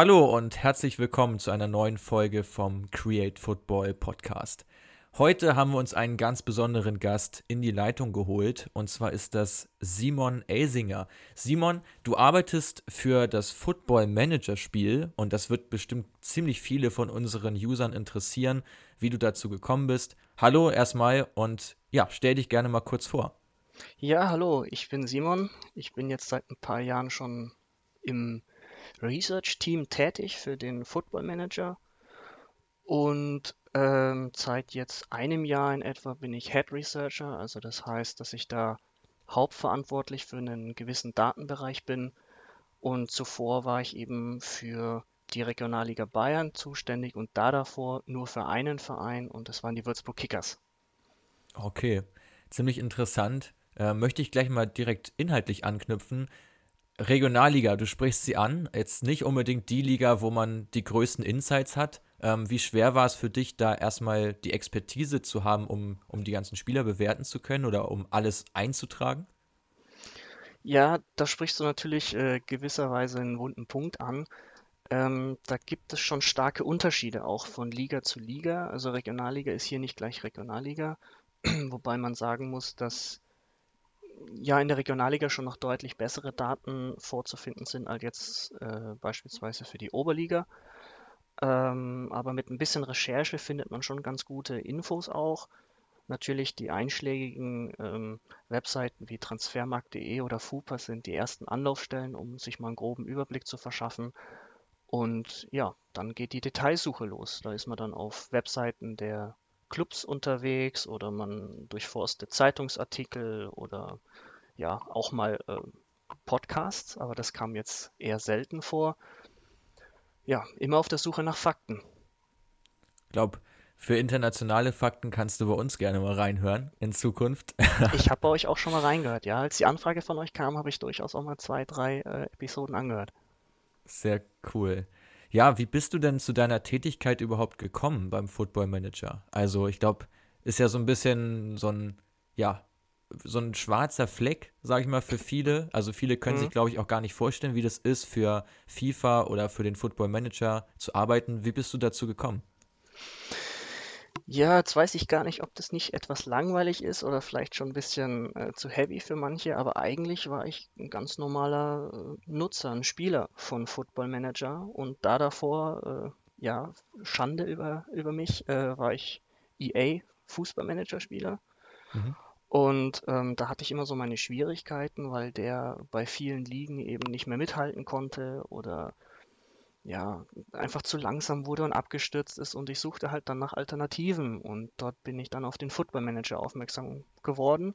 Hallo und herzlich willkommen zu einer neuen Folge vom Create Football Podcast. Heute haben wir uns einen ganz besonderen Gast in die Leitung geholt und zwar ist das Simon Elsinger. Simon, du arbeitest für das Football Manager Spiel und das wird bestimmt ziemlich viele von unseren Usern interessieren, wie du dazu gekommen bist. Hallo erstmal und ja, stell dich gerne mal kurz vor. Ja, hallo, ich bin Simon. Ich bin jetzt seit ein paar Jahren schon im Research-Team tätig für den Football Manager und ähm, seit jetzt einem Jahr in etwa bin ich Head Researcher, also das heißt, dass ich da hauptverantwortlich für einen gewissen Datenbereich bin und zuvor war ich eben für die Regionalliga Bayern zuständig und da davor nur für einen Verein und das waren die Würzburg Kickers. Okay, ziemlich interessant. Äh, möchte ich gleich mal direkt inhaltlich anknüpfen. Regionalliga, du sprichst sie an, jetzt nicht unbedingt die Liga, wo man die größten Insights hat. Ähm, wie schwer war es für dich, da erstmal die Expertise zu haben, um, um die ganzen Spieler bewerten zu können oder um alles einzutragen? Ja, da sprichst du natürlich äh, gewisserweise einen wunden Punkt an. Ähm, da gibt es schon starke Unterschiede auch von Liga zu Liga. Also Regionalliga ist hier nicht gleich Regionalliga, wobei man sagen muss, dass ja in der Regionalliga schon noch deutlich bessere Daten vorzufinden sind als jetzt äh, beispielsweise für die Oberliga. Ähm, aber mit ein bisschen Recherche findet man schon ganz gute Infos auch. Natürlich die einschlägigen ähm, Webseiten wie transfermarkt.de oder FUPA sind die ersten Anlaufstellen, um sich mal einen groben Überblick zu verschaffen. Und ja, dann geht die Detailsuche los. Da ist man dann auf Webseiten der Clubs unterwegs oder man durchforstet Zeitungsartikel oder ja auch mal äh, Podcasts, aber das kam jetzt eher selten vor. Ja, immer auf der Suche nach Fakten. Ich glaube, für internationale Fakten kannst du bei uns gerne mal reinhören in Zukunft. ich habe bei euch auch schon mal reingehört, ja. Als die Anfrage von euch kam, habe ich durchaus auch mal zwei, drei äh, Episoden angehört. Sehr cool. Ja, wie bist du denn zu deiner Tätigkeit überhaupt gekommen beim Football Manager? Also, ich glaube, ist ja so ein bisschen so ein, ja, so ein schwarzer Fleck, sage ich mal, für viele. Also viele können mhm. sich, glaube ich, auch gar nicht vorstellen, wie das ist, für FIFA oder für den Football Manager zu arbeiten. Wie bist du dazu gekommen? Ja, jetzt weiß ich gar nicht, ob das nicht etwas langweilig ist oder vielleicht schon ein bisschen äh, zu heavy für manche, aber eigentlich war ich ein ganz normaler äh, Nutzer, ein Spieler von Football Manager und da davor, äh, ja, Schande über, über mich, äh, war ich EA Fußballmanager-Spieler. Mhm. Und ähm, da hatte ich immer so meine Schwierigkeiten, weil der bei vielen Ligen eben nicht mehr mithalten konnte oder ja, einfach zu langsam wurde und abgestürzt ist und ich suchte halt dann nach Alternativen und dort bin ich dann auf den Football Manager aufmerksam geworden,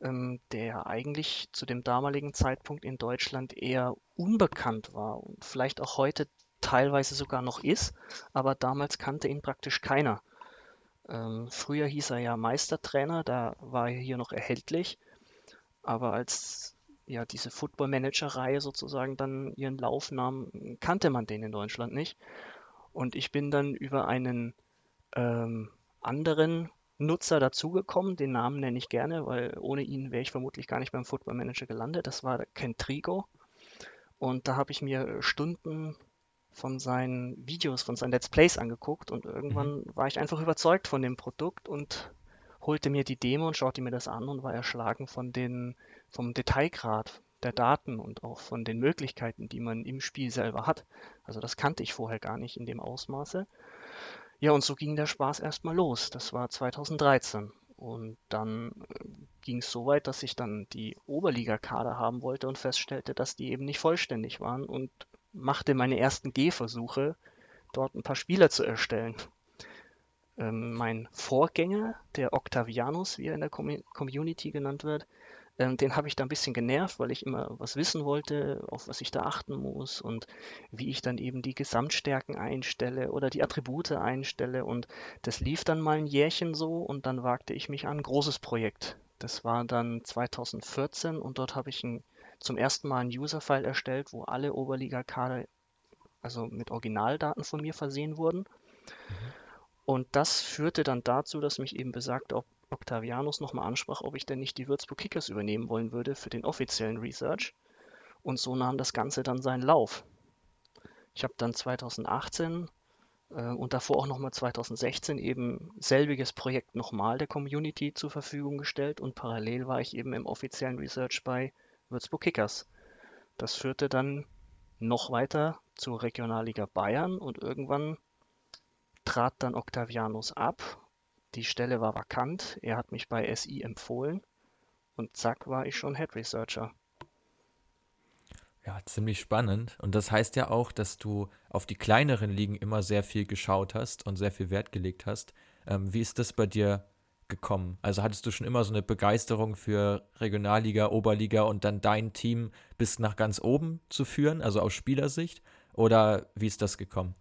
ähm, der eigentlich zu dem damaligen Zeitpunkt in Deutschland eher unbekannt war und vielleicht auch heute teilweise sogar noch ist, aber damals kannte ihn praktisch keiner. Ähm, früher hieß er ja Meistertrainer, da war er hier noch erhältlich, aber als ja, diese Football Manager-Reihe sozusagen dann ihren Lauf nahm, kannte man den in Deutschland nicht. Und ich bin dann über einen ähm, anderen Nutzer dazugekommen, den Namen nenne ich gerne, weil ohne ihn wäre ich vermutlich gar nicht beim Football Manager gelandet. Das war Ken Trigo. Und da habe ich mir Stunden von seinen Videos, von seinen Let's Plays angeguckt und irgendwann mhm. war ich einfach überzeugt von dem Produkt und holte mir die Demo und schaute mir das an und war erschlagen von den vom Detailgrad der Daten und auch von den Möglichkeiten, die man im Spiel selber hat. Also das kannte ich vorher gar nicht in dem Ausmaße. Ja, und so ging der Spaß erstmal los. Das war 2013. Und dann äh, ging es so weit, dass ich dann die Oberliga-Kader haben wollte und feststellte, dass die eben nicht vollständig waren und machte meine ersten Gehversuche, dort ein paar Spieler zu erstellen. Ähm, mein Vorgänger, der Octavianus, wie er in der Com Community genannt wird, ähm, den habe ich da ein bisschen genervt, weil ich immer was wissen wollte, auf was ich da achten muss und wie ich dann eben die Gesamtstärken einstelle oder die Attribute einstelle. Und das lief dann mal ein Jährchen so und dann wagte ich mich an ein großes Projekt. Das war dann 2014 und dort habe ich ein, zum ersten Mal einen User-File erstellt, wo alle Oberliga-Kader also mit Originaldaten von mir versehen wurden. Mhm. Und das führte dann dazu, dass mich eben besagte Octavianus nochmal ansprach, ob ich denn nicht die Würzburg Kickers übernehmen wollen würde für den offiziellen Research. Und so nahm das Ganze dann seinen Lauf. Ich habe dann 2018 äh, und davor auch nochmal 2016 eben selbiges Projekt nochmal der Community zur Verfügung gestellt und parallel war ich eben im offiziellen Research bei Würzburg Kickers. Das führte dann noch weiter zur Regionalliga Bayern und irgendwann trat dann Octavianus ab. Die Stelle war vakant. Er hat mich bei SI empfohlen und zack war ich schon Head Researcher. Ja, ziemlich spannend. Und das heißt ja auch, dass du auf die kleineren Ligen immer sehr viel geschaut hast und sehr viel Wert gelegt hast. Ähm, wie ist das bei dir gekommen? Also hattest du schon immer so eine Begeisterung für Regionalliga, Oberliga und dann dein Team bis nach ganz oben zu führen, also aus Spielersicht? Oder wie ist das gekommen?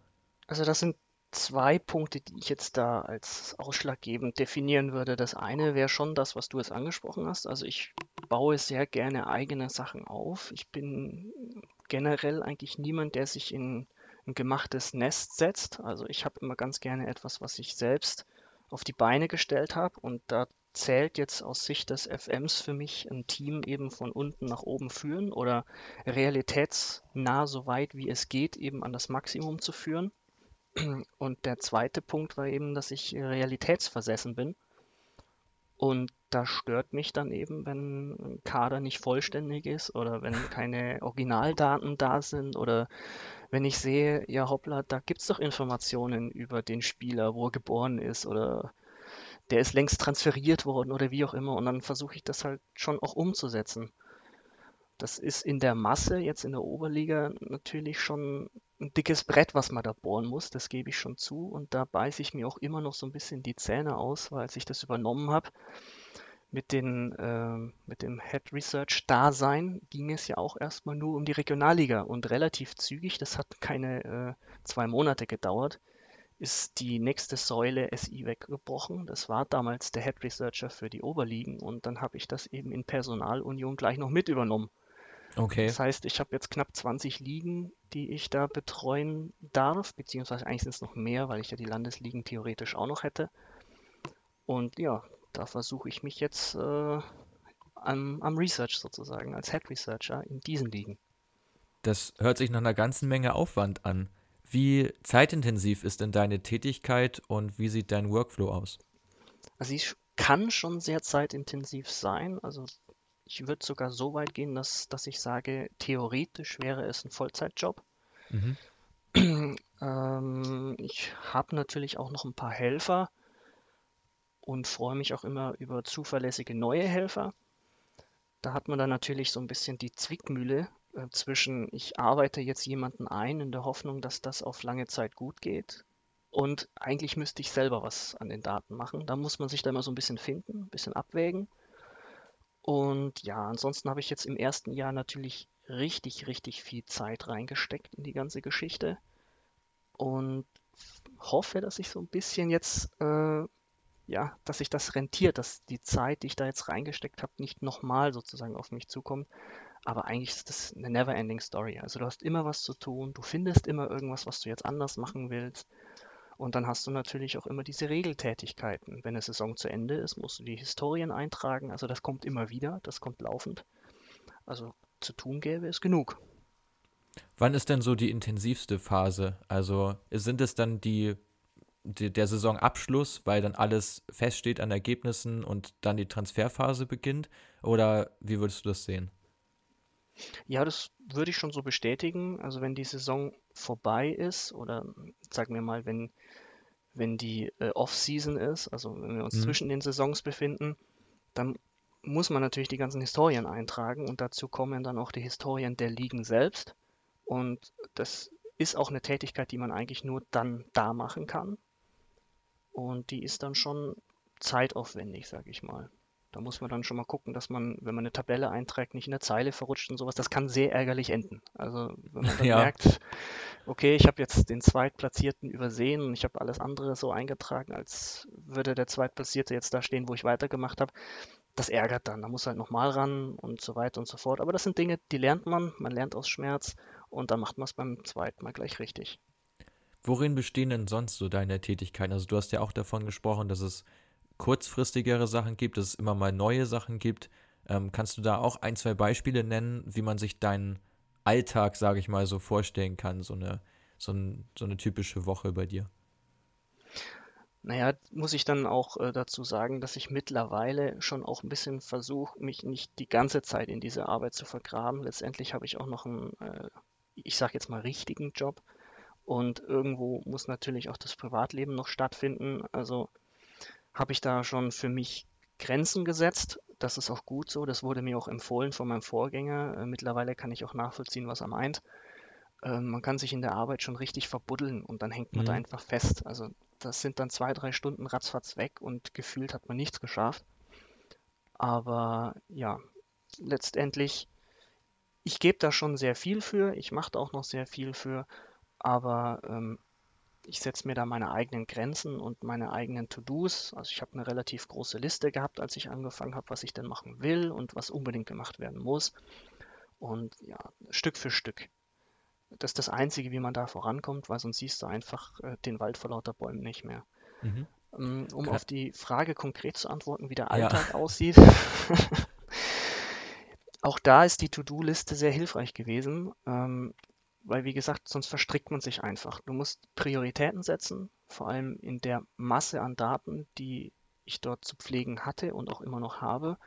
Also das sind zwei Punkte, die ich jetzt da als ausschlaggebend definieren würde. Das eine wäre schon das, was du jetzt angesprochen hast. Also ich baue sehr gerne eigene Sachen auf. Ich bin generell eigentlich niemand, der sich in ein gemachtes Nest setzt. Also ich habe immer ganz gerne etwas, was ich selbst auf die Beine gestellt habe. Und da zählt jetzt aus Sicht des FMs für mich ein Team eben von unten nach oben führen oder realitätsnah so weit wie es geht eben an das Maximum zu führen. Und der zweite Punkt war eben, dass ich realitätsversessen bin. Und da stört mich dann eben, wenn ein Kader nicht vollständig ist oder wenn keine Originaldaten da sind oder wenn ich sehe, ja hoppla, da gibt es doch Informationen über den Spieler, wo er geboren ist oder der ist längst transferiert worden oder wie auch immer und dann versuche ich das halt schon auch umzusetzen. Das ist in der Masse jetzt in der Oberliga natürlich schon ein dickes Brett, was man da bohren muss, das gebe ich schon zu. Und da beiße ich mir auch immer noch so ein bisschen die Zähne aus, weil als ich das übernommen habe, mit, den, äh, mit dem Head Research Dasein ging es ja auch erstmal nur um die Regionalliga und relativ zügig, das hat keine äh, zwei Monate gedauert, ist die nächste Säule SI weggebrochen. Das war damals der Head Researcher für die Oberligen und dann habe ich das eben in Personalunion gleich noch mit übernommen. Okay. Das heißt, ich habe jetzt knapp 20 Ligen, die ich da betreuen darf, beziehungsweise eigentlich sind es noch mehr, weil ich ja die Landesligen theoretisch auch noch hätte. Und ja, da versuche ich mich jetzt äh, am, am Research sozusagen, als Head Researcher in diesen Ligen. Das hört sich nach einer ganzen Menge Aufwand an. Wie zeitintensiv ist denn deine Tätigkeit und wie sieht dein Workflow aus? Also sie kann schon sehr zeitintensiv sein. Also ich würde sogar so weit gehen, dass, dass ich sage, theoretisch wäre es ein Vollzeitjob. Mhm. ähm, ich habe natürlich auch noch ein paar Helfer und freue mich auch immer über zuverlässige neue Helfer. Da hat man dann natürlich so ein bisschen die Zwickmühle äh, zwischen, ich arbeite jetzt jemanden ein in der Hoffnung, dass das auf lange Zeit gut geht. Und eigentlich müsste ich selber was an den Daten machen. Da muss man sich da immer so ein bisschen finden, ein bisschen abwägen. Und ja, ansonsten habe ich jetzt im ersten Jahr natürlich richtig, richtig viel Zeit reingesteckt in die ganze Geschichte und hoffe, dass ich so ein bisschen jetzt, äh, ja, dass sich das rentiert, dass die Zeit, die ich da jetzt reingesteckt habe, nicht nochmal sozusagen auf mich zukommt. Aber eigentlich ist das eine never-ending Story. Also du hast immer was zu tun, du findest immer irgendwas, was du jetzt anders machen willst. Und dann hast du natürlich auch immer diese Regeltätigkeiten. Wenn eine Saison zu Ende ist, musst du die Historien eintragen. Also das kommt immer wieder, das kommt laufend. Also zu tun gäbe es genug. Wann ist denn so die intensivste Phase? Also sind es dann die, die, der Saisonabschluss, weil dann alles feststeht an Ergebnissen und dann die Transferphase beginnt? Oder wie würdest du das sehen? Ja, das würde ich schon so bestätigen. Also wenn die Saison vorbei ist oder sagen wir mal, wenn, wenn die äh, Off-Season ist, also wenn wir uns mhm. zwischen den Saisons befinden, dann muss man natürlich die ganzen Historien eintragen und dazu kommen dann auch die Historien der Ligen selbst. Und das ist auch eine Tätigkeit, die man eigentlich nur dann da machen kann. Und die ist dann schon zeitaufwendig, sage ich mal. Da muss man dann schon mal gucken, dass man, wenn man eine Tabelle einträgt, nicht in der Zeile verrutscht und sowas. Das kann sehr ärgerlich enden. Also wenn man dann ja. merkt, okay, ich habe jetzt den Zweitplatzierten übersehen und ich habe alles andere so eingetragen, als würde der Zweitplatzierte jetzt da stehen, wo ich weitergemacht habe. Das ärgert dann. Da muss halt nochmal ran und so weiter und so fort. Aber das sind Dinge, die lernt man. Man lernt aus Schmerz und dann macht man es beim zweiten Mal gleich richtig. Worin bestehen denn sonst so deine Tätigkeiten? Also du hast ja auch davon gesprochen, dass es kurzfristigere Sachen gibt, dass es immer mal neue Sachen gibt. Ähm, kannst du da auch ein, zwei Beispiele nennen, wie man sich deinen Alltag, sage ich mal, so vorstellen kann? So eine, so, ein, so eine typische Woche bei dir? Naja, muss ich dann auch äh, dazu sagen, dass ich mittlerweile schon auch ein bisschen versuche, mich nicht die ganze Zeit in diese Arbeit zu vergraben. Letztendlich habe ich auch noch einen, äh, ich sage jetzt mal, richtigen Job. Und irgendwo muss natürlich auch das Privatleben noch stattfinden. Also habe ich da schon für mich Grenzen gesetzt. Das ist auch gut so. Das wurde mir auch empfohlen von meinem Vorgänger. Äh, mittlerweile kann ich auch nachvollziehen, was er meint. Äh, man kann sich in der Arbeit schon richtig verbuddeln und dann hängt man mhm. da einfach fest. Also das sind dann zwei, drei Stunden ratzfatz weg und gefühlt hat man nichts geschafft. Aber ja, letztendlich, ich gebe da schon sehr viel für, ich mache da auch noch sehr viel für, aber ähm, ich setze mir da meine eigenen Grenzen und meine eigenen To-Dos. Also ich habe eine relativ große Liste gehabt, als ich angefangen habe, was ich denn machen will und was unbedingt gemacht werden muss. Und ja, Stück für Stück. Das ist das Einzige, wie man da vorankommt, weil sonst siehst du einfach äh, den Wald vor lauter Bäumen nicht mehr. Mhm. Um, um auf die Frage konkret zu antworten, wie der Alltag ja. aussieht. Auch da ist die To-Do-Liste sehr hilfreich gewesen, ähm, weil wie gesagt, sonst verstrickt man sich einfach. Du musst Prioritäten setzen, vor allem in der Masse an Daten, die ich dort zu pflegen hatte und auch immer noch habe.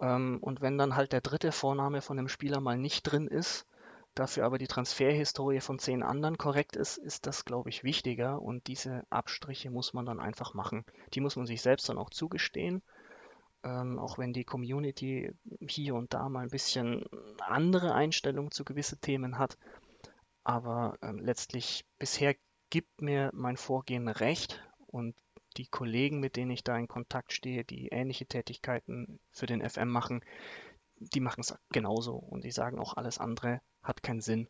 Ähm, und wenn dann halt der dritte Vorname von dem Spieler mal nicht drin ist, dafür aber die Transferhistorie von zehn anderen korrekt ist, ist das, glaube ich, wichtiger. Und diese Abstriche muss man dann einfach machen. Die muss man sich selbst dann auch zugestehen. Ähm, auch wenn die Community hier und da mal ein bisschen andere Einstellungen zu gewissen Themen hat. Aber ähm, letztlich bisher gibt mir mein Vorgehen recht und die Kollegen, mit denen ich da in Kontakt stehe, die ähnliche Tätigkeiten für den FM machen, die machen es genauso und die sagen auch, alles andere hat keinen Sinn.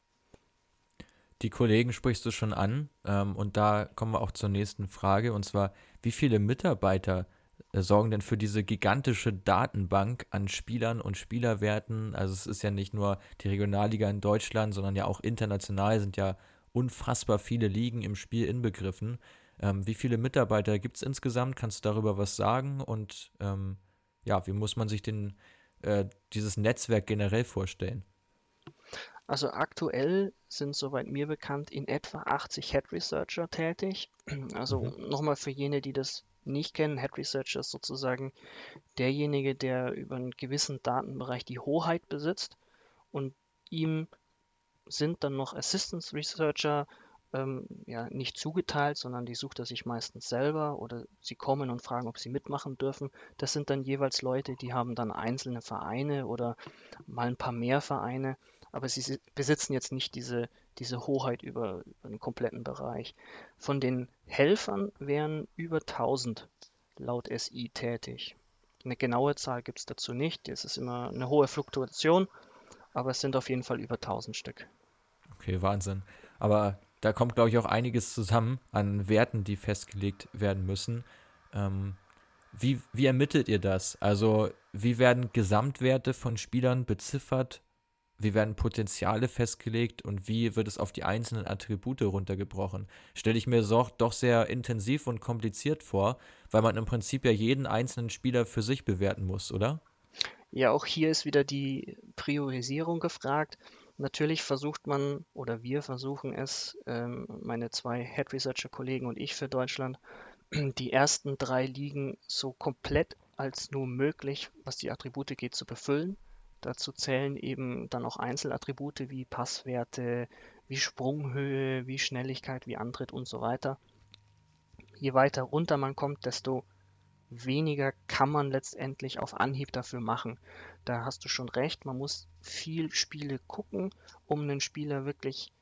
Die Kollegen sprichst du schon an ähm, und da kommen wir auch zur nächsten Frage und zwar, wie viele Mitarbeiter äh, sorgen denn für diese gigantische Datenbank an Spielern und Spielerwerten? Also es ist ja nicht nur die Regionalliga in Deutschland, sondern ja auch international sind ja unfassbar viele Ligen im Spiel inbegriffen. Ähm, wie viele Mitarbeiter gibt es insgesamt? Kannst du darüber was sagen? Und ähm, ja, wie muss man sich den, äh, dieses Netzwerk generell vorstellen? Also aktuell sind soweit mir bekannt in etwa 80 Head Researcher tätig. Also mhm. nochmal für jene, die das nicht kennen, Head Researcher ist sozusagen derjenige, der über einen gewissen Datenbereich die Hoheit besitzt und ihm sind dann noch Assistance Researcher ähm, ja, nicht zugeteilt, sondern die sucht er sich meistens selber oder sie kommen und fragen, ob sie mitmachen dürfen. Das sind dann jeweils Leute, die haben dann einzelne Vereine oder mal ein paar mehr Vereine, aber sie besitzen jetzt nicht diese, diese Hoheit über, über den kompletten Bereich. Von den Helfern wären über 1000 laut SI tätig. Eine genaue Zahl gibt es dazu nicht. Es ist immer eine hohe Fluktuation, aber es sind auf jeden Fall über 1000 Stück. Okay, Wahnsinn. Aber da kommt, glaube ich, auch einiges zusammen an Werten, die festgelegt werden müssen. Ähm, wie, wie ermittelt ihr das? Also, wie werden Gesamtwerte von Spielern beziffert? Wie werden Potenziale festgelegt und wie wird es auf die einzelnen Attribute runtergebrochen? Stelle ich mir so, doch sehr intensiv und kompliziert vor, weil man im Prinzip ja jeden einzelnen Spieler für sich bewerten muss, oder? Ja, auch hier ist wieder die Priorisierung gefragt. Natürlich versucht man oder wir versuchen es, ähm, meine zwei Head Researcher Kollegen und ich für Deutschland, die ersten drei Ligen so komplett als nur möglich, was die Attribute geht, zu befüllen. Dazu zählen eben dann auch Einzelattribute wie Passwerte, wie Sprunghöhe, wie Schnelligkeit, wie Antritt und so weiter. Je weiter runter man kommt, desto weniger kann man letztendlich auf Anhieb dafür machen. Da hast du schon recht, man muss viel Spiele gucken, um einen Spieler wirklich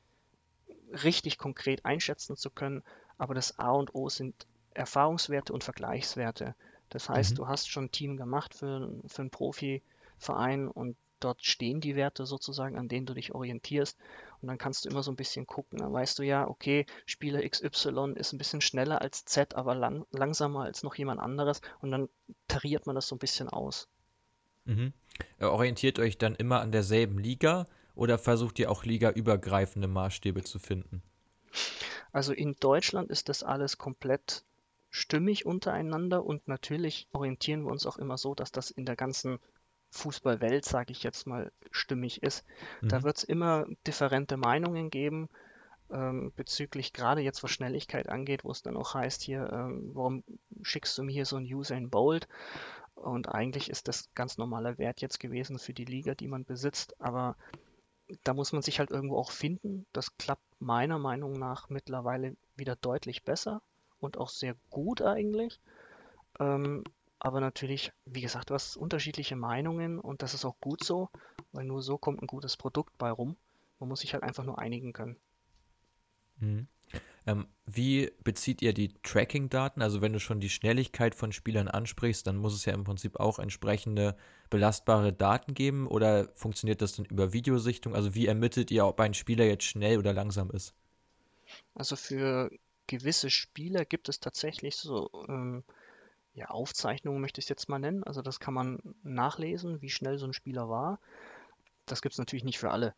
richtig konkret einschätzen zu können. Aber das A und O sind Erfahrungswerte und Vergleichswerte. Das heißt, mhm. du hast schon ein Team gemacht für, für einen Profiverein und dort stehen die Werte sozusagen, an denen du dich orientierst. Und dann kannst du immer so ein bisschen gucken. Dann weißt du ja, okay, Spieler XY ist ein bisschen schneller als Z, aber lang langsamer als noch jemand anderes. Und dann tariert man das so ein bisschen aus. Mhm. Orientiert euch dann immer an derselben Liga oder versucht ihr auch ligaübergreifende Maßstäbe zu finden? Also in Deutschland ist das alles komplett stimmig untereinander und natürlich orientieren wir uns auch immer so, dass das in der ganzen Fußballwelt, sage ich jetzt mal, stimmig ist. Mhm. Da wird es immer differente Meinungen geben, ähm, bezüglich gerade jetzt, was Schnelligkeit angeht, wo es dann auch heißt hier, ähm, warum schickst du mir hier so ein Usain Bolt? Und eigentlich ist das ganz normaler Wert jetzt gewesen für die Liga, die man besitzt, aber da muss man sich halt irgendwo auch finden. Das klappt meiner Meinung nach mittlerweile wieder deutlich besser und auch sehr gut eigentlich. Ähm, aber natürlich, wie gesagt, du hast unterschiedliche Meinungen und das ist auch gut so, weil nur so kommt ein gutes Produkt bei rum. Man muss sich halt einfach nur einigen können. Mhm. Ähm, wie bezieht ihr die Tracking-Daten? Also wenn du schon die Schnelligkeit von Spielern ansprichst, dann muss es ja im Prinzip auch entsprechende belastbare Daten geben oder funktioniert das dann über Videosichtung? Also wie ermittelt ihr, ob ein Spieler jetzt schnell oder langsam ist? Also für gewisse Spieler gibt es tatsächlich so ähm, ja, Aufzeichnungen, möchte ich es jetzt mal nennen. Also das kann man nachlesen, wie schnell so ein Spieler war. Das gibt es natürlich nicht für alle.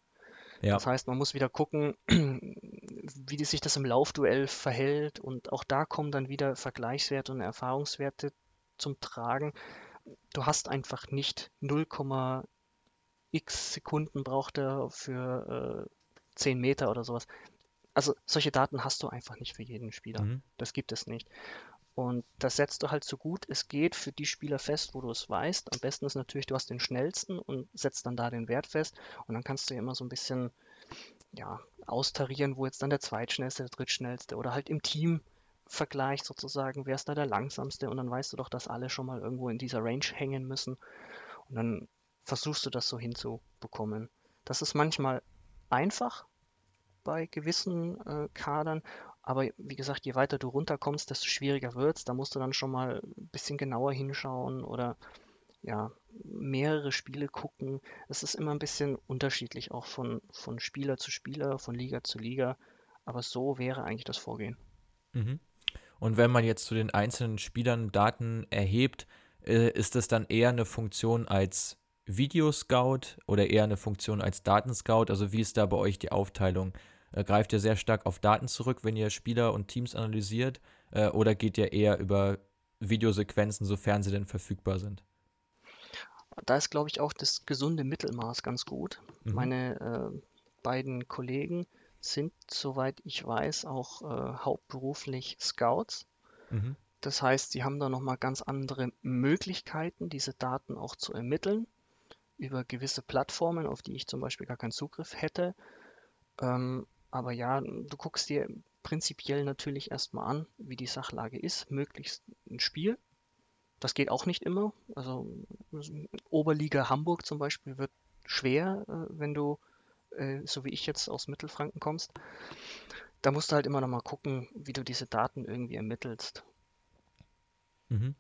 Ja. Das heißt, man muss wieder gucken, wie sich das im Laufduell verhält und auch da kommen dann wieder Vergleichswerte und Erfahrungswerte zum Tragen. Du hast einfach nicht 0,x Sekunden braucht er für äh, 10 Meter oder sowas. Also solche Daten hast du einfach nicht für jeden Spieler. Mhm. Das gibt es nicht. Und das setzt du halt so gut es geht für die Spieler fest, wo du es weißt. Am besten ist natürlich, du hast den schnellsten und setzt dann da den Wert fest. Und dann kannst du ja immer so ein bisschen ja, austarieren, wo jetzt dann der zweitschnellste, der drittschnellste oder halt im Team Vergleich sozusagen, wer ist da der langsamste und dann weißt du doch, dass alle schon mal irgendwo in dieser Range hängen müssen und dann versuchst du das so hinzubekommen. Das ist manchmal einfach bei gewissen äh, Kadern aber wie gesagt, je weiter du runterkommst, desto schwieriger wird es. Da musst du dann schon mal ein bisschen genauer hinschauen oder ja, mehrere Spiele gucken. Es ist immer ein bisschen unterschiedlich, auch von, von Spieler zu Spieler, von Liga zu Liga. Aber so wäre eigentlich das Vorgehen. Mhm. Und wenn man jetzt zu den einzelnen Spielern Daten erhebt, äh, ist das dann eher eine Funktion als Videoscout oder eher eine Funktion als Datenscout? Also wie ist da bei euch die Aufteilung? Äh, greift ihr sehr stark auf Daten zurück, wenn ihr Spieler und Teams analysiert? Äh, oder geht ihr eher über Videosequenzen, sofern sie denn verfügbar sind? Da ist, glaube ich, auch das gesunde Mittelmaß ganz gut. Mhm. Meine äh, beiden Kollegen sind, soweit ich weiß, auch äh, hauptberuflich Scouts. Mhm. Das heißt, sie haben da nochmal ganz andere Möglichkeiten, diese Daten auch zu ermitteln über gewisse Plattformen, auf die ich zum Beispiel gar keinen Zugriff hätte. Ähm, aber ja, du guckst dir prinzipiell natürlich erstmal an, wie die Sachlage ist, möglichst ein Spiel. Das geht auch nicht immer. Also Oberliga Hamburg zum Beispiel wird schwer, äh, wenn du, äh, so wie ich jetzt aus Mittelfranken kommst. Da musst du halt immer noch mal gucken, wie du diese Daten irgendwie ermittelst. Mhm.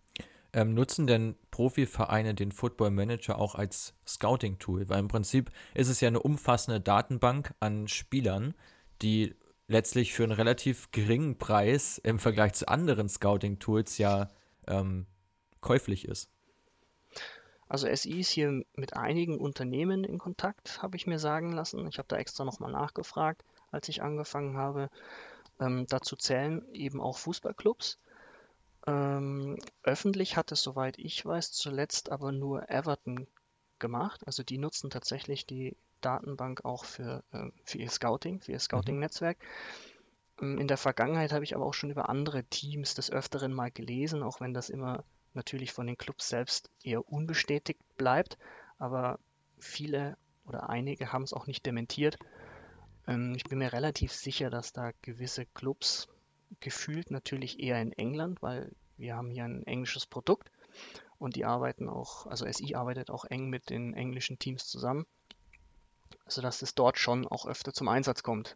Ähm, nutzen denn Profivereine den Football Manager auch als Scouting-Tool? Weil im Prinzip ist es ja eine umfassende Datenbank an Spielern, die letztlich für einen relativ geringen Preis im Vergleich zu anderen Scouting-Tools ja ähm, käuflich ist. Also SI ist hier mit einigen Unternehmen in Kontakt, habe ich mir sagen lassen. Ich habe da extra nochmal nachgefragt, als ich angefangen habe. Ähm, dazu zählen eben auch Fußballclubs. Ähm, öffentlich hat es, soweit ich weiß, zuletzt aber nur Everton gemacht. Also die nutzen tatsächlich die Datenbank auch für, äh, für ihr Scouting, für ihr mhm. Scouting-Netzwerk. Ähm, in der Vergangenheit habe ich aber auch schon über andere Teams des Öfteren mal gelesen, auch wenn das immer natürlich von den Clubs selbst eher unbestätigt bleibt. Aber viele oder einige haben es auch nicht dementiert. Ähm, ich bin mir relativ sicher, dass da gewisse Clubs gefühlt natürlich eher in England, weil wir haben hier ein englisches Produkt und die arbeiten auch, also SI arbeitet auch eng mit den englischen Teams zusammen sodass es dort schon auch öfter zum Einsatz kommt.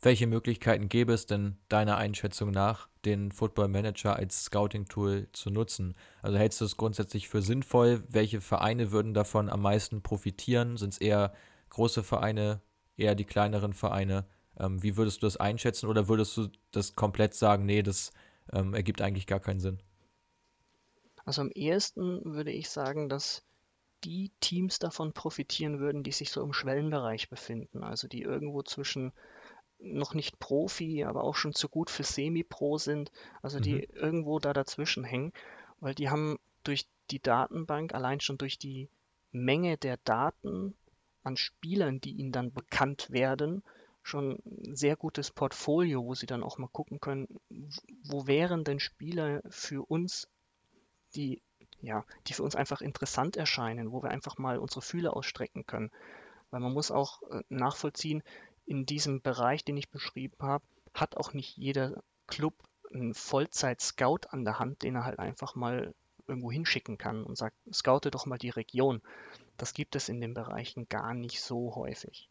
Welche Möglichkeiten gäbe es denn deiner Einschätzung nach, den Football Manager als Scouting-Tool zu nutzen? Also hältst du es grundsätzlich für sinnvoll? Welche Vereine würden davon am meisten profitieren? Sind es eher große Vereine, eher die kleineren Vereine? Ähm, wie würdest du das einschätzen oder würdest du das komplett sagen, nee, das ähm, ergibt eigentlich gar keinen Sinn? Also am ehesten würde ich sagen, dass die Teams davon profitieren würden, die sich so im Schwellenbereich befinden, also die irgendwo zwischen noch nicht Profi, aber auch schon zu gut für Semi-Pro sind, also die mhm. irgendwo da dazwischen hängen, weil die haben durch die Datenbank, allein schon durch die Menge der Daten an Spielern, die ihnen dann bekannt werden, schon ein sehr gutes Portfolio, wo sie dann auch mal gucken können, wo wären denn Spieler für uns, die ja, die für uns einfach interessant erscheinen, wo wir einfach mal unsere Fühler ausstrecken können. Weil man muss auch äh, nachvollziehen, in diesem Bereich, den ich beschrieben habe, hat auch nicht jeder Club einen Vollzeit-Scout an der Hand, den er halt einfach mal irgendwo hinschicken kann und sagt, scoute doch mal die Region. Das gibt es in den Bereichen gar nicht so häufig.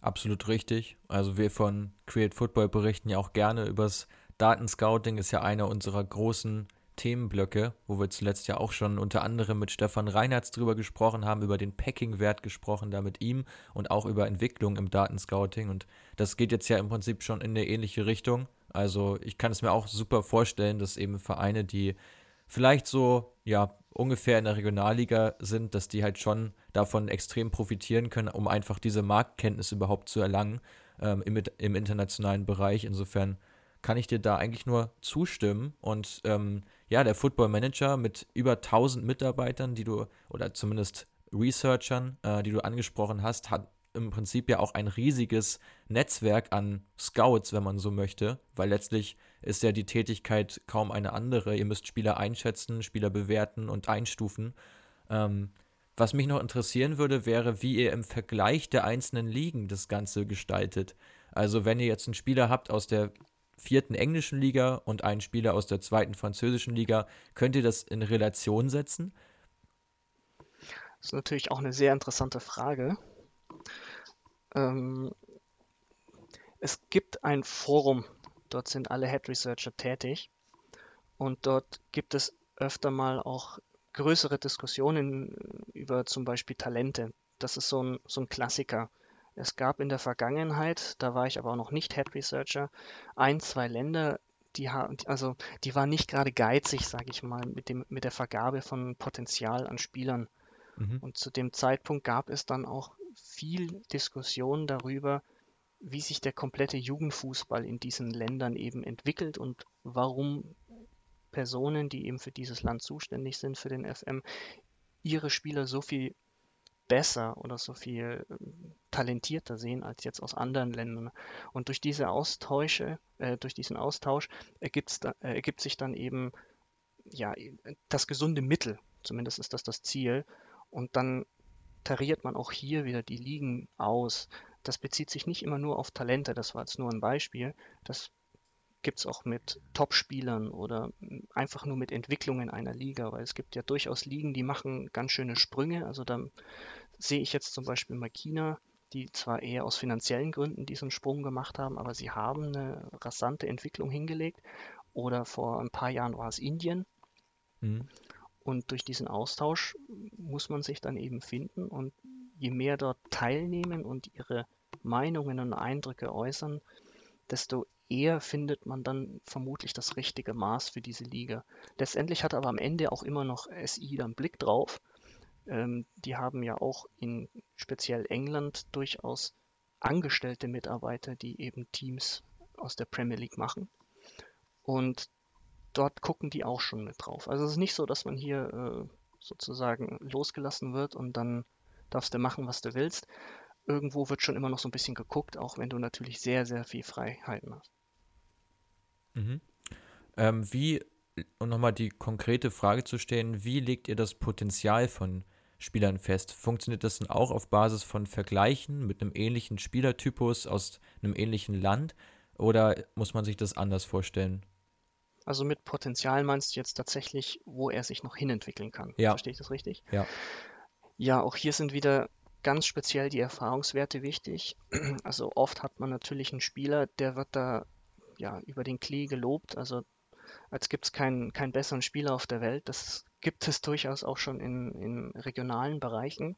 Absolut richtig. Also wir von Create Football berichten ja auch gerne übers Datenscouting, ist ja einer unserer großen Themenblöcke, wo wir zuletzt ja auch schon unter anderem mit Stefan Reinhardt drüber gesprochen haben, über den Packing-Wert gesprochen, da mit ihm und auch über Entwicklung im Datenscouting. Und das geht jetzt ja im Prinzip schon in eine ähnliche Richtung. Also ich kann es mir auch super vorstellen, dass eben Vereine, die vielleicht so, ja, ungefähr in der Regionalliga sind, dass die halt schon davon extrem profitieren können, um einfach diese Marktkenntnis überhaupt zu erlangen ähm, im, im internationalen Bereich. Insofern kann ich dir da eigentlich nur zustimmen. Und ähm, ja, der Football Manager mit über 1000 Mitarbeitern, die du, oder zumindest Researchern, äh, die du angesprochen hast, hat im Prinzip ja auch ein riesiges Netzwerk an Scouts, wenn man so möchte, weil letztlich ist ja die Tätigkeit kaum eine andere. Ihr müsst Spieler einschätzen, Spieler bewerten und einstufen. Ähm, was mich noch interessieren würde, wäre, wie ihr im Vergleich der einzelnen Ligen das Ganze gestaltet. Also wenn ihr jetzt einen Spieler habt aus der vierten englischen Liga und einen Spieler aus der zweiten französischen Liga. Könnt ihr das in Relation setzen? Das ist natürlich auch eine sehr interessante Frage. Ähm, es gibt ein Forum, dort sind alle Head Researcher tätig und dort gibt es öfter mal auch größere Diskussionen über zum Beispiel Talente. Das ist so ein, so ein Klassiker. Es gab in der Vergangenheit, da war ich aber auch noch nicht Head Researcher, ein, zwei Länder, die haben, also die waren nicht gerade geizig, sage ich mal, mit dem, mit der Vergabe von Potenzial an Spielern. Mhm. Und zu dem Zeitpunkt gab es dann auch viel Diskussion darüber, wie sich der komplette Jugendfußball in diesen Ländern eben entwickelt und warum Personen, die eben für dieses Land zuständig sind, für den FM, ihre Spieler so viel besser oder so viel ähm, talentierter sehen als jetzt aus anderen Ländern. Und durch diese Austausche, äh, durch diesen Austausch ergibt's da, äh, ergibt sich dann eben ja das gesunde Mittel. Zumindest ist das das Ziel. Und dann tariert man auch hier wieder die Ligen aus. Das bezieht sich nicht immer nur auf Talente, das war jetzt nur ein Beispiel. Das gibt es auch mit Top-Spielern oder einfach nur mit Entwicklungen einer Liga, weil es gibt ja durchaus Ligen, die machen ganz schöne Sprünge. Also da sehe ich jetzt zum Beispiel mal China, die zwar eher aus finanziellen Gründen diesen Sprung gemacht haben, aber sie haben eine rasante Entwicklung hingelegt. Oder vor ein paar Jahren war es Indien. Mhm. Und durch diesen Austausch muss man sich dann eben finden. Und je mehr dort teilnehmen und ihre Meinungen und Eindrücke äußern, desto eher findet man dann vermutlich das richtige Maß für diese Liga. Letztendlich hat aber am Ende auch immer noch SI dann Blick drauf ähm, die haben ja auch in speziell England durchaus angestellte Mitarbeiter, die eben Teams aus der Premier League machen. Und dort gucken die auch schon mit drauf. Also es ist nicht so, dass man hier äh, sozusagen losgelassen wird und dann darfst du machen, was du willst. Irgendwo wird schon immer noch so ein bisschen geguckt, auch wenn du natürlich sehr, sehr viel Freiheiten hast. Mhm. Ähm, wie, um nochmal die konkrete Frage zu stellen, wie legt ihr das Potenzial von Spielern fest. Funktioniert das dann auch auf Basis von Vergleichen mit einem ähnlichen Spielertypus aus einem ähnlichen Land oder muss man sich das anders vorstellen? Also mit Potenzial meinst du jetzt tatsächlich, wo er sich noch hinentwickeln kann. Ja. Verstehe ich das richtig? Ja. Ja, auch hier sind wieder ganz speziell die Erfahrungswerte wichtig. Also oft hat man natürlich einen Spieler, der wird da ja über den Klee gelobt. Also als gibt es keinen, keinen besseren Spieler auf der Welt. Das gibt es durchaus auch schon in, in regionalen Bereichen.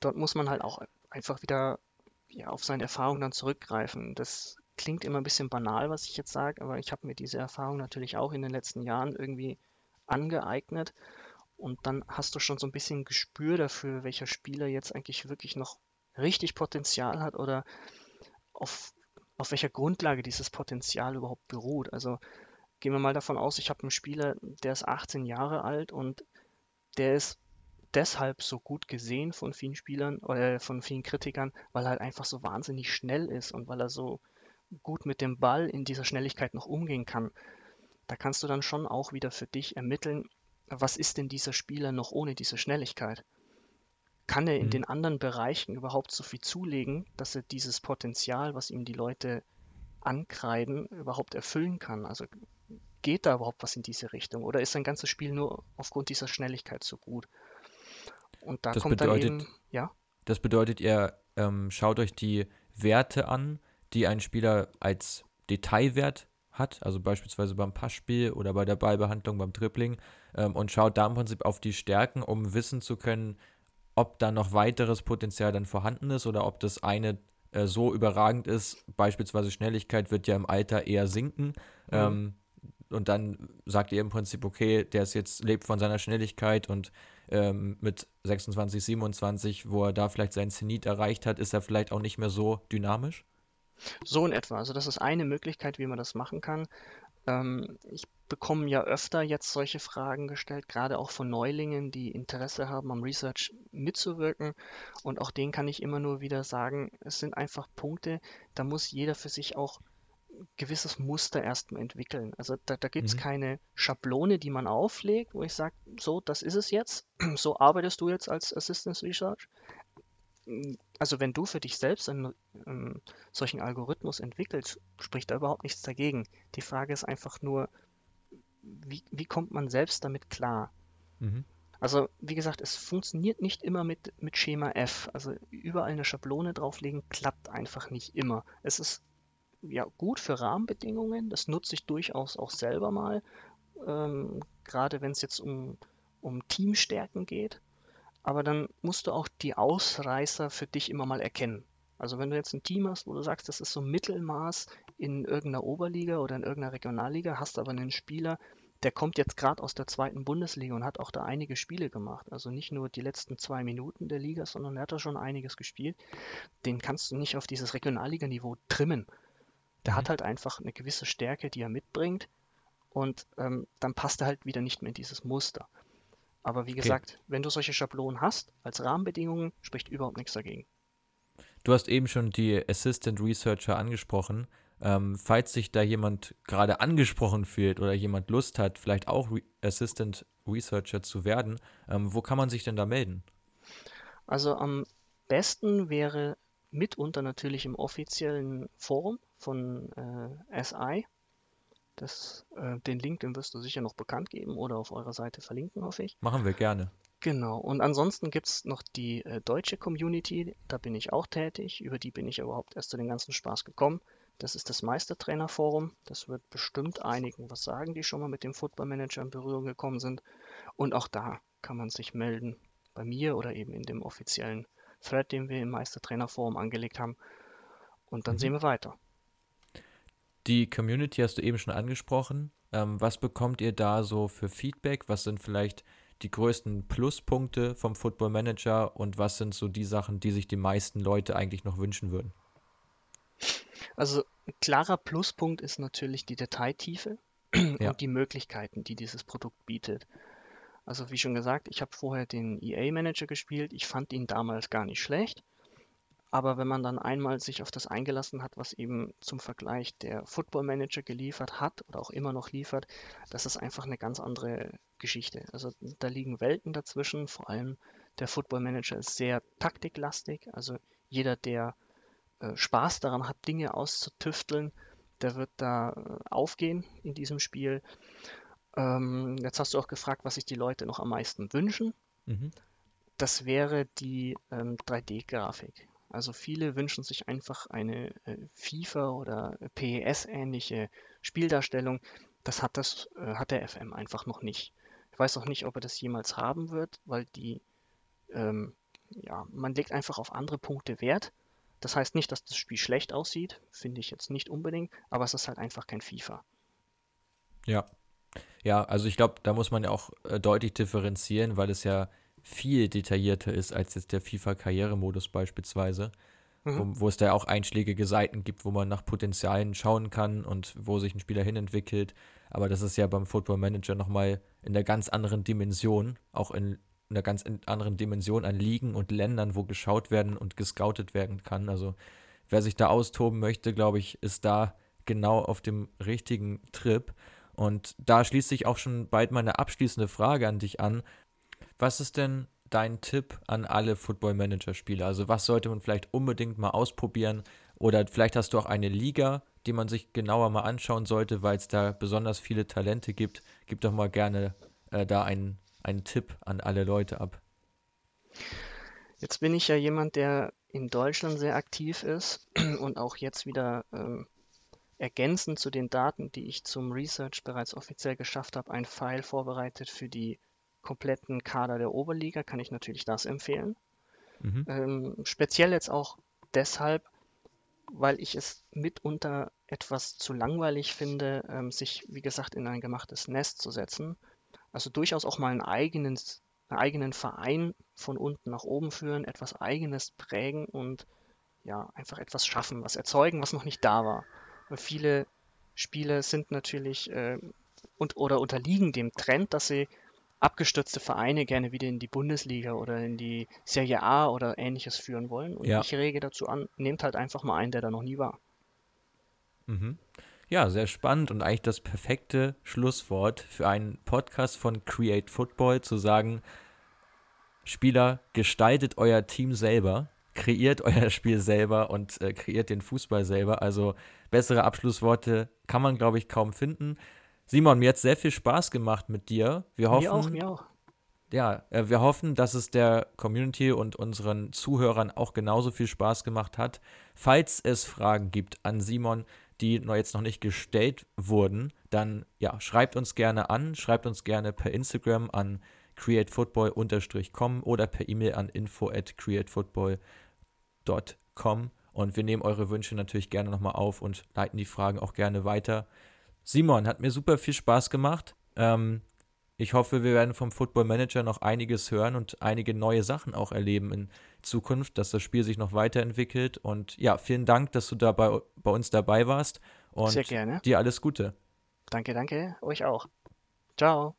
Dort muss man halt auch einfach wieder ja, auf seine Erfahrung dann zurückgreifen. Das klingt immer ein bisschen banal, was ich jetzt sage, aber ich habe mir diese Erfahrung natürlich auch in den letzten Jahren irgendwie angeeignet. Und dann hast du schon so ein bisschen Gespür dafür, welcher Spieler jetzt eigentlich wirklich noch richtig Potenzial hat oder auf, auf welcher Grundlage dieses Potenzial überhaupt beruht. Also gehen wir mal davon aus, ich habe einen Spieler, der ist 18 Jahre alt und der ist deshalb so gut gesehen von vielen Spielern oder von vielen Kritikern, weil er halt einfach so wahnsinnig schnell ist und weil er so gut mit dem Ball in dieser Schnelligkeit noch umgehen kann. Da kannst du dann schon auch wieder für dich ermitteln, was ist denn dieser Spieler noch ohne diese Schnelligkeit? Kann er in mhm. den anderen Bereichen überhaupt so viel zulegen, dass er dieses Potenzial, was ihm die Leute ankreiden, überhaupt erfüllen kann? Also geht da überhaupt was in diese Richtung? Oder ist sein ganzes Spiel nur aufgrund dieser Schnelligkeit so gut? Und da das kommt bedeutet, dann eben, ja. Das bedeutet, ihr ähm, schaut euch die Werte an, die ein Spieler als Detailwert hat, also beispielsweise beim Passspiel oder bei der Ballbehandlung beim Dribbling ähm, und schaut da im Prinzip auf die Stärken, um wissen zu können, ob da noch weiteres Potenzial dann vorhanden ist oder ob das eine äh, so überragend ist, beispielsweise Schnelligkeit wird ja im Alter eher sinken. Mhm. Ähm, und dann sagt ihr im Prinzip, okay, der ist jetzt, lebt von seiner Schnelligkeit und ähm, mit 26, 27, wo er da vielleicht seinen Zenit erreicht hat, ist er vielleicht auch nicht mehr so dynamisch? So in etwa. Also das ist eine Möglichkeit, wie man das machen kann. Ähm, ich bekomme ja öfter jetzt solche Fragen gestellt, gerade auch von Neulingen, die Interesse haben, am Research mitzuwirken. Und auch denen kann ich immer nur wieder sagen, es sind einfach Punkte, da muss jeder für sich auch gewisses Muster erstmal entwickeln. Also da, da gibt es mhm. keine Schablone, die man auflegt, wo ich sage, so, das ist es jetzt, so arbeitest du jetzt als Assistant Research. Also wenn du für dich selbst einen, einen solchen Algorithmus entwickelst, spricht da überhaupt nichts dagegen. Die Frage ist einfach nur, wie, wie kommt man selbst damit klar? Mhm. Also wie gesagt, es funktioniert nicht immer mit, mit Schema F. Also überall eine Schablone drauflegen klappt einfach nicht immer. Es ist ja, gut für Rahmenbedingungen. Das nutze ich durchaus auch selber mal, ähm, gerade wenn es jetzt um, um Teamstärken geht. Aber dann musst du auch die Ausreißer für dich immer mal erkennen. Also wenn du jetzt ein Team hast, wo du sagst, das ist so Mittelmaß in irgendeiner Oberliga oder in irgendeiner Regionalliga, hast aber einen Spieler, der kommt jetzt gerade aus der zweiten Bundesliga und hat auch da einige Spiele gemacht. Also nicht nur die letzten zwei Minuten der Liga, sondern er hat da schon einiges gespielt. Den kannst du nicht auf dieses Regionalliganiveau trimmen. Der mhm. hat halt einfach eine gewisse Stärke, die er mitbringt und ähm, dann passt er halt wieder nicht mehr in dieses Muster. Aber wie gesagt, okay. wenn du solche Schablonen hast als Rahmenbedingungen, spricht überhaupt nichts dagegen. Du hast eben schon die Assistant Researcher angesprochen. Ähm, falls sich da jemand gerade angesprochen fühlt oder jemand Lust hat, vielleicht auch Re Assistant Researcher zu werden, ähm, wo kann man sich denn da melden? Also am besten wäre mitunter natürlich im offiziellen Forum von äh, SI. Das, äh, den Link, den wirst du sicher noch bekannt geben oder auf eurer Seite verlinken, hoffe ich. Machen wir gerne. Genau. Und ansonsten gibt es noch die äh, deutsche Community, da bin ich auch tätig. Über die bin ich überhaupt erst zu dem ganzen Spaß gekommen. Das ist das Meistertrainerforum. Das wird bestimmt einigen was sagen, die schon mal mit dem Football Manager in Berührung gekommen sind. Und auch da kann man sich melden. Bei mir oder eben in dem offiziellen Thread, den wir im Meistertrainerforum angelegt haben. Und dann mhm. sehen wir weiter. Die Community hast du eben schon angesprochen. Ähm, was bekommt ihr da so für Feedback? Was sind vielleicht die größten Pluspunkte vom Football Manager und was sind so die Sachen, die sich die meisten Leute eigentlich noch wünschen würden? Also ein klarer Pluspunkt ist natürlich die Detailtiefe ja. und die Möglichkeiten, die dieses Produkt bietet. Also wie schon gesagt, ich habe vorher den EA-Manager gespielt. Ich fand ihn damals gar nicht schlecht. Aber wenn man dann einmal sich auf das eingelassen hat, was eben zum Vergleich der Football Manager geliefert hat oder auch immer noch liefert, das ist einfach eine ganz andere Geschichte. Also da liegen Welten dazwischen. Vor allem der Football Manager ist sehr taktiklastig. Also jeder, der äh, Spaß daran hat, Dinge auszutüfteln, der wird da äh, aufgehen in diesem Spiel. Ähm, jetzt hast du auch gefragt, was sich die Leute noch am meisten wünschen. Mhm. Das wäre die ähm, 3D-Grafik. Also viele wünschen sich einfach eine äh, FIFA oder PES-ähnliche Spieldarstellung. Das hat, das äh, hat der FM einfach noch nicht. Ich weiß auch nicht, ob er das jemals haben wird, weil die, ähm, ja, man legt einfach auf andere Punkte Wert. Das heißt nicht, dass das Spiel schlecht aussieht, finde ich jetzt nicht unbedingt, aber es ist halt einfach kein FIFA. Ja. Ja, also ich glaube, da muss man ja auch äh, deutlich differenzieren, weil es ja viel detaillierter ist als jetzt der FIFA-Karrieremodus beispielsweise, mhm. wo, wo, es da auch einschlägige Seiten gibt, wo man nach Potenzialen schauen kann und wo sich ein Spieler hinentwickelt. Aber das ist ja beim Football Manager nochmal in der ganz anderen Dimension, auch in einer ganz anderen Dimension an Ligen und Ländern, wo geschaut werden und gescoutet werden kann. Also wer sich da austoben möchte, glaube ich, ist da genau auf dem richtigen Trip. Und da schließt sich auch schon bald meine abschließende Frage an dich an. Was ist denn dein Tipp an alle Football Manager Spieler? Also was sollte man vielleicht unbedingt mal ausprobieren? Oder vielleicht hast du auch eine Liga, die man sich genauer mal anschauen sollte, weil es da besonders viele Talente gibt. Gib doch mal gerne äh, da einen, einen Tipp an alle Leute ab. Jetzt bin ich ja jemand, der in Deutschland sehr aktiv ist und auch jetzt wieder ähm, ergänzend zu den Daten, die ich zum Research bereits offiziell geschafft habe, ein File vorbereitet für die kompletten Kader der Oberliga, kann ich natürlich das empfehlen. Mhm. Ähm, speziell jetzt auch deshalb, weil ich es mitunter etwas zu langweilig finde, ähm, sich, wie gesagt, in ein gemachtes Nest zu setzen. Also durchaus auch mal einen eigenen, einen eigenen Verein von unten nach oben führen, etwas Eigenes prägen und ja, einfach etwas schaffen, was erzeugen, was noch nicht da war. Viele Spiele sind natürlich äh, und oder unterliegen dem Trend, dass sie abgestürzte Vereine gerne wieder in die Bundesliga oder in die Serie A oder ähnliches führen wollen. Und ja. ich rege dazu an, nehmt halt einfach mal einen, der da noch nie war. Mhm. Ja, sehr spannend und eigentlich das perfekte Schlusswort für einen Podcast von Create Football zu sagen, Spieler, gestaltet euer Team selber kreiert euer Spiel selber und äh, kreiert den Fußball selber. Also bessere Abschlussworte kann man, glaube ich, kaum finden. Simon, mir hat sehr viel Spaß gemacht mit dir. Wir hoffen, mir auch, mir auch. Ja, äh, wir hoffen, dass es der Community und unseren Zuhörern auch genauso viel Spaß gemacht hat. Falls es Fragen gibt an Simon, die noch jetzt noch nicht gestellt wurden, dann ja, schreibt uns gerne an, schreibt uns gerne per Instagram an createfootball-com oder per E-Mail an info at createfootball.com und wir nehmen eure Wünsche natürlich gerne nochmal auf und leiten die Fragen auch gerne weiter. Simon, hat mir super viel Spaß gemacht. Ähm, ich hoffe, wir werden vom Football Manager noch einiges hören und einige neue Sachen auch erleben in Zukunft, dass das Spiel sich noch weiterentwickelt. Und ja, vielen Dank, dass du dabei bei uns dabei warst. Und Sehr gerne. dir alles Gute. Danke, danke. Euch auch. Ciao.